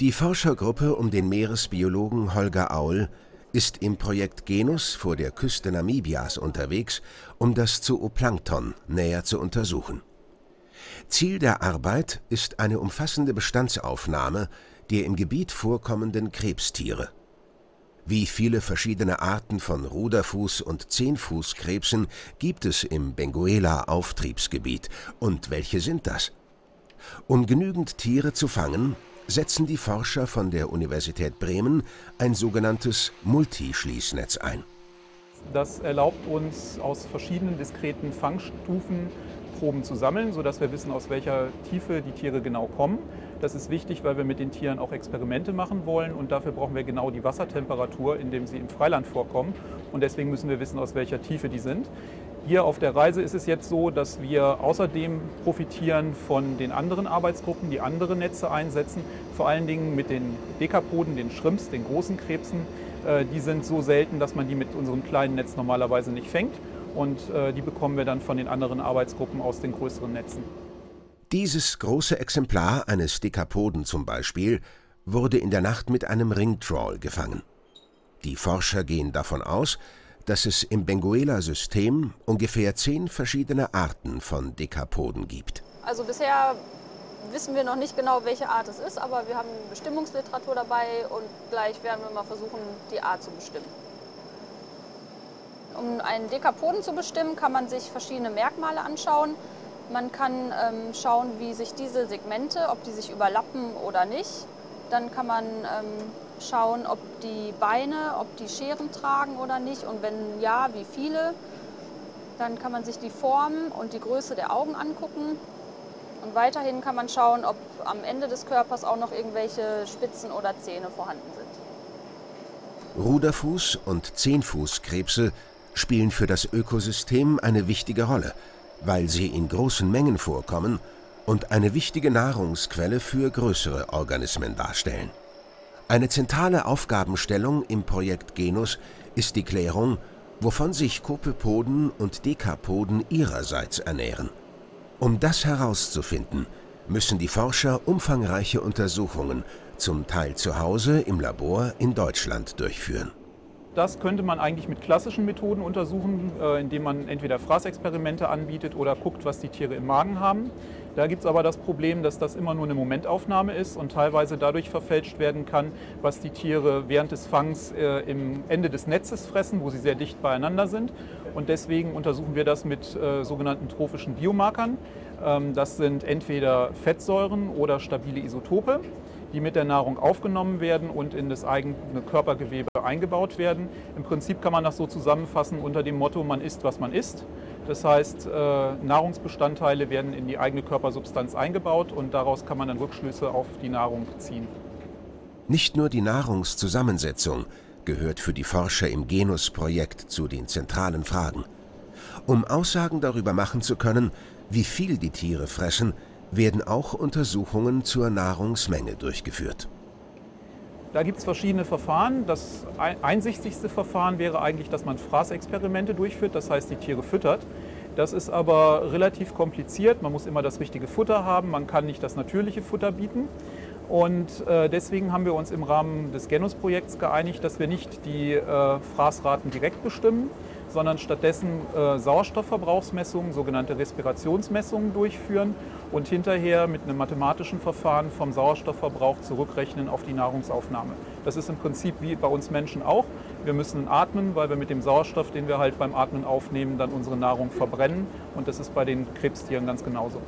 Die Forschergruppe um den Meeresbiologen Holger Aul ist im Projekt Genus vor der Küste Namibias unterwegs, um das Zooplankton näher zu untersuchen. Ziel der Arbeit ist eine umfassende Bestandsaufnahme der im Gebiet vorkommenden Krebstiere. Wie viele verschiedene Arten von Ruderfuß- und Zehnfußkrebsen gibt es im Benguela-Auftriebsgebiet und welche sind das? Um genügend Tiere zu fangen, setzen die Forscher von der Universität Bremen ein sogenanntes Multischließnetz ein. Das erlaubt uns aus verschiedenen diskreten Fangstufen Proben zu sammeln, sodass wir wissen, aus welcher Tiefe die Tiere genau kommen. Das ist wichtig, weil wir mit den Tieren auch Experimente machen wollen und dafür brauchen wir genau die Wassertemperatur, in dem sie im Freiland vorkommen. Und deswegen müssen wir wissen, aus welcher Tiefe die sind. Hier auf der Reise ist es jetzt so, dass wir außerdem profitieren von den anderen Arbeitsgruppen, die andere Netze einsetzen, vor allen Dingen mit den Dekapoden, den Shrimps, den großen Krebsen. Äh, die sind so selten, dass man die mit unserem kleinen Netz normalerweise nicht fängt und äh, die bekommen wir dann von den anderen Arbeitsgruppen aus den größeren Netzen. Dieses große Exemplar eines Dekapoden zum Beispiel wurde in der Nacht mit einem Ringtrawl gefangen. Die Forscher gehen davon aus, dass es im Benguela-System ungefähr zehn verschiedene Arten von Dekapoden gibt. Also bisher wissen wir noch nicht genau, welche Art es ist, aber wir haben Bestimmungsliteratur dabei und gleich werden wir mal versuchen, die Art zu bestimmen. Um einen Dekapoden zu bestimmen, kann man sich verschiedene Merkmale anschauen. Man kann ähm, schauen, wie sich diese Segmente, ob die sich überlappen oder nicht. Dann kann man ähm, schauen, ob die Beine, ob die Scheren tragen oder nicht und wenn ja, wie viele. Dann kann man sich die Form und die Größe der Augen angucken. Und weiterhin kann man schauen, ob am Ende des Körpers auch noch irgendwelche Spitzen oder Zähne vorhanden sind. Ruderfuß- und Zehnfußkrebse spielen für das Ökosystem eine wichtige Rolle, weil sie in großen Mengen vorkommen und eine wichtige Nahrungsquelle für größere Organismen darstellen. Eine zentrale Aufgabenstellung im Projekt Genus ist die Klärung, wovon sich Kopöpoden und Dekapoden ihrerseits ernähren. Um das herauszufinden, müssen die Forscher umfangreiche Untersuchungen, zum Teil zu Hause im Labor in Deutschland, durchführen. Das könnte man eigentlich mit klassischen Methoden untersuchen, äh, indem man entweder Fraßexperimente anbietet oder guckt, was die Tiere im Magen haben. Da gibt es aber das Problem, dass das immer nur eine Momentaufnahme ist und teilweise dadurch verfälscht werden kann, was die Tiere während des Fangs äh, im Ende des Netzes fressen, wo sie sehr dicht beieinander sind. Und deswegen untersuchen wir das mit äh, sogenannten trophischen Biomarkern. Ähm, das sind entweder Fettsäuren oder stabile Isotope die mit der Nahrung aufgenommen werden und in das eigene Körpergewebe eingebaut werden. Im Prinzip kann man das so zusammenfassen unter dem Motto, man isst, was man isst. Das heißt, äh, Nahrungsbestandteile werden in die eigene Körpersubstanz eingebaut und daraus kann man dann Rückschlüsse auf die Nahrung ziehen. Nicht nur die Nahrungszusammensetzung gehört für die Forscher im Genus-Projekt zu den zentralen Fragen. Um Aussagen darüber machen zu können, wie viel die Tiere fressen, werden auch Untersuchungen zur Nahrungsmenge durchgeführt. Da gibt es verschiedene Verfahren. Das einsichtigste Verfahren wäre eigentlich, dass man Fraßexperimente durchführt, das heißt die Tiere füttert. Das ist aber relativ kompliziert. Man muss immer das richtige Futter haben. Man kann nicht das natürliche Futter bieten. Und äh, deswegen haben wir uns im Rahmen des Genus-Projekts geeinigt, dass wir nicht die äh, Fraßraten direkt bestimmen, sondern stattdessen äh, Sauerstoffverbrauchsmessungen, sogenannte Respirationsmessungen durchführen und hinterher mit einem mathematischen Verfahren vom Sauerstoffverbrauch zurückrechnen auf die Nahrungsaufnahme. Das ist im Prinzip wie bei uns Menschen auch. Wir müssen atmen, weil wir mit dem Sauerstoff, den wir halt beim Atmen aufnehmen, dann unsere Nahrung verbrennen. Und das ist bei den Krebstieren ganz genauso.